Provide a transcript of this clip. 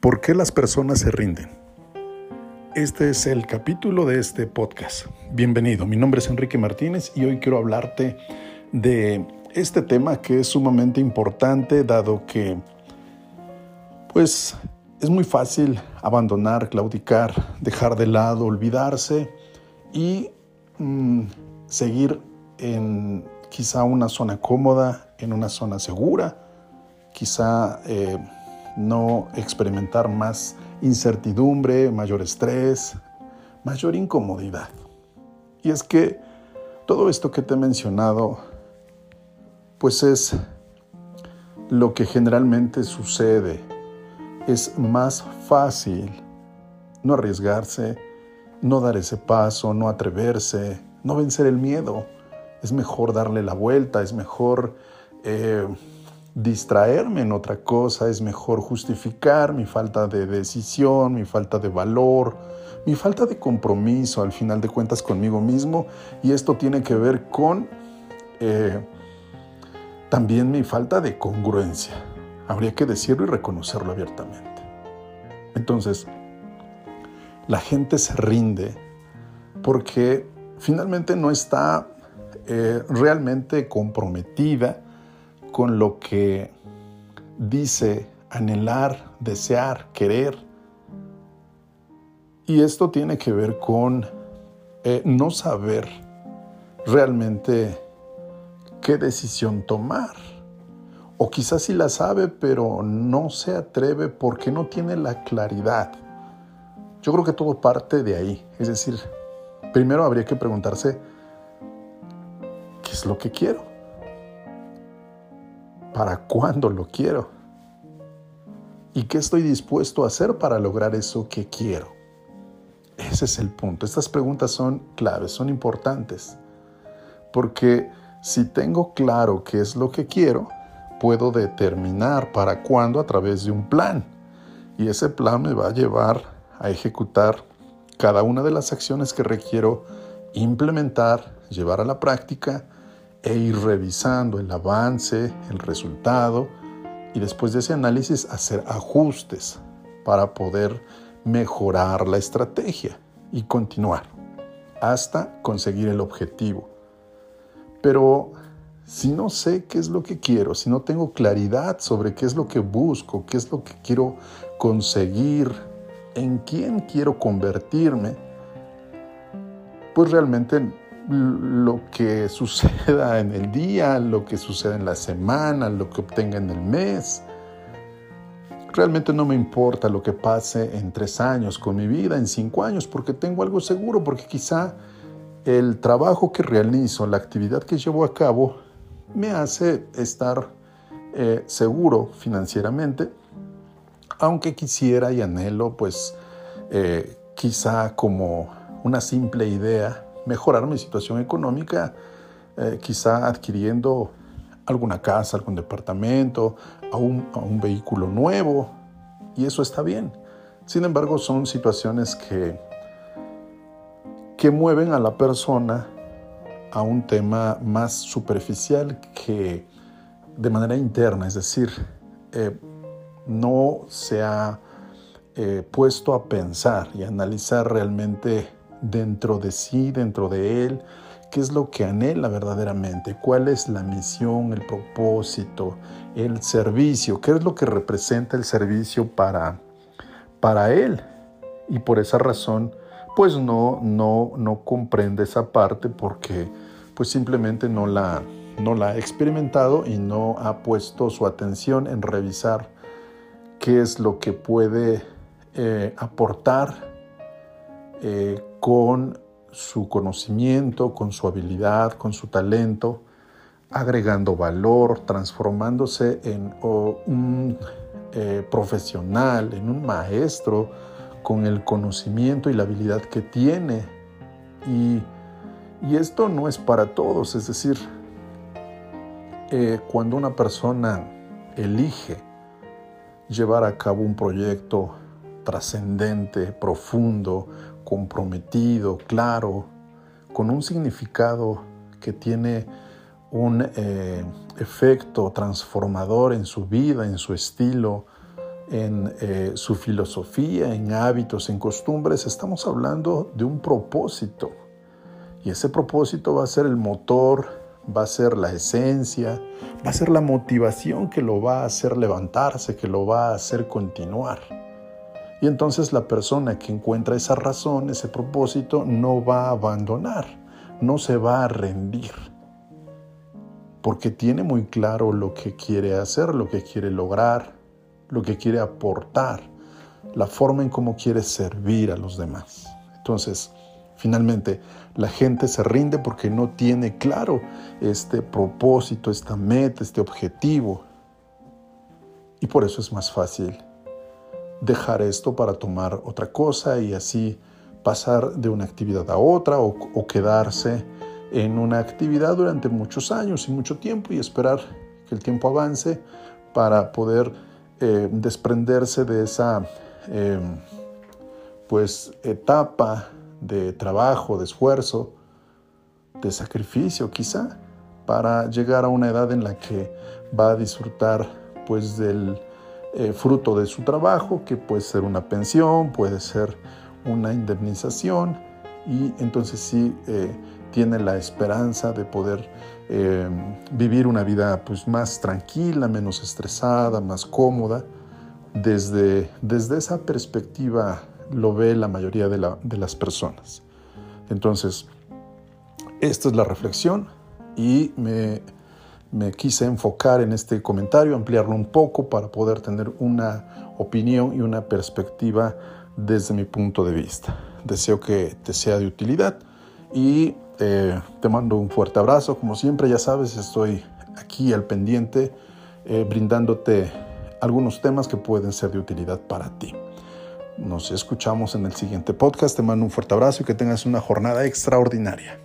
¿Por qué las personas se rinden? Este es el capítulo de este podcast. Bienvenido, mi nombre es Enrique Martínez y hoy quiero hablarte de este tema que es sumamente importante dado que pues es muy fácil abandonar, claudicar, dejar de lado, olvidarse y mm, seguir en quizá una zona cómoda, en una zona segura, quizá eh, no experimentar más incertidumbre, mayor estrés, mayor incomodidad. Y es que todo esto que te he mencionado, pues es lo que generalmente sucede. Es más fácil no arriesgarse, no dar ese paso, no atreverse, no vencer el miedo. Es mejor darle la vuelta, es mejor eh, distraerme en otra cosa, es mejor justificar mi falta de decisión, mi falta de valor, mi falta de compromiso al final de cuentas conmigo mismo y esto tiene que ver con eh, también mi falta de congruencia. Habría que decirlo y reconocerlo abiertamente. Entonces, la gente se rinde porque finalmente no está eh, realmente comprometida con lo que dice anhelar, desear, querer. Y esto tiene que ver con eh, no saber realmente qué decisión tomar. O quizás sí la sabe, pero no se atreve porque no tiene la claridad. Yo creo que todo parte de ahí. Es decir, primero habría que preguntarse, ¿qué es lo que quiero? Para cuándo lo quiero y qué estoy dispuesto a hacer para lograr eso que quiero. Ese es el punto. Estas preguntas son claves, son importantes, porque si tengo claro qué es lo que quiero, puedo determinar para cuándo a través de un plan. Y ese plan me va a llevar a ejecutar cada una de las acciones que requiero implementar, llevar a la práctica e ir revisando el avance, el resultado y después de ese análisis hacer ajustes para poder mejorar la estrategia y continuar hasta conseguir el objetivo. Pero si no sé qué es lo que quiero, si no tengo claridad sobre qué es lo que busco, qué es lo que quiero conseguir, en quién quiero convertirme, pues realmente lo que suceda en el día, lo que suceda en la semana, lo que obtenga en el mes. Realmente no me importa lo que pase en tres años con mi vida, en cinco años, porque tengo algo seguro, porque quizá el trabajo que realizo, la actividad que llevo a cabo, me hace estar eh, seguro financieramente, aunque quisiera y anhelo, pues eh, quizá como una simple idea, mejorar mi situación económica, eh, quizá adquiriendo alguna casa, algún departamento, a un, vehículo nuevo, y eso está bien. Sin embargo, son situaciones que, que mueven a la persona a un tema más superficial que de manera interna, es decir, eh, no se ha eh, puesto a pensar y analizar realmente dentro de sí, dentro de él, qué es lo que anhela verdaderamente, cuál es la misión, el propósito, el servicio, qué es lo que representa el servicio para, para él. Y por esa razón, pues no, no, no comprende esa parte porque pues simplemente no la, no la ha experimentado y no ha puesto su atención en revisar qué es lo que puede eh, aportar eh, con su conocimiento, con su habilidad, con su talento, agregando valor, transformándose en un eh, profesional, en un maestro con el conocimiento y la habilidad que tiene. Y, esto no es para todos, es decir, eh, cuando una persona elige llevar a cabo un proyecto trascendente, profundo, comprometido, claro, con un significado que tiene un eh, efecto transformador en su vida, en su estilo en eh, su filosofía, en hábitos, en costumbres, estamos hablando de un propósito. Y ese propósito va a ser el motor, va a ser la esencia, va a ser la motivación que lo va a hacer levantarse, que lo va a hacer continuar. Y entonces la persona que encuentra esa razón, ese propósito, no va a abandonar, no se va a rendir, porque tiene muy claro lo que quiere hacer, lo que quiere lograr, lo que quiere aportar, la forma en cómo quiere servir a los demás. Entonces, finalmente, la gente se rinde porque no tiene claro este propósito, esta meta, este objetivo. Y por eso es más fácil dejar esto para tomar otra cosa y así pasar de una actividad a otra o, quedarse en una actividad durante muchos años y mucho tiempo y esperar que el tiempo avance para poder eh, desprenderse de esa em, pues etapa de trabajo, de esfuerzo, de sacrificio quizá, para llegar a una edad en la que va a disfrutar pues del eh, fruto de su trabajo, que puede ser una pensión, puede ser una indemnización, y entonces sí eh, tiene la esperanza de poder eh, vivir una vida pues, más tranquila, menos estresada, más cómoda. Desde, desde esa perspectiva lo ve la mayoría de, de las personas. Entonces, esta es la reflexión y me, me quise enfocar en este comentario, ampliarlo un poco para poder tener una opinión y una perspectiva desde mi punto de vista. Deseo que te sea de utilidad y eh, te mando un fuerte abrazo. Como siempre, ya sabes, estoy aquí al pendiente eh, brindándote algunos temas que pueden ser de utilidad para ti. Nos escuchamos en el siguiente podcast. Te mando un fuerte abrazo y que tengas una jornada extraordinaria.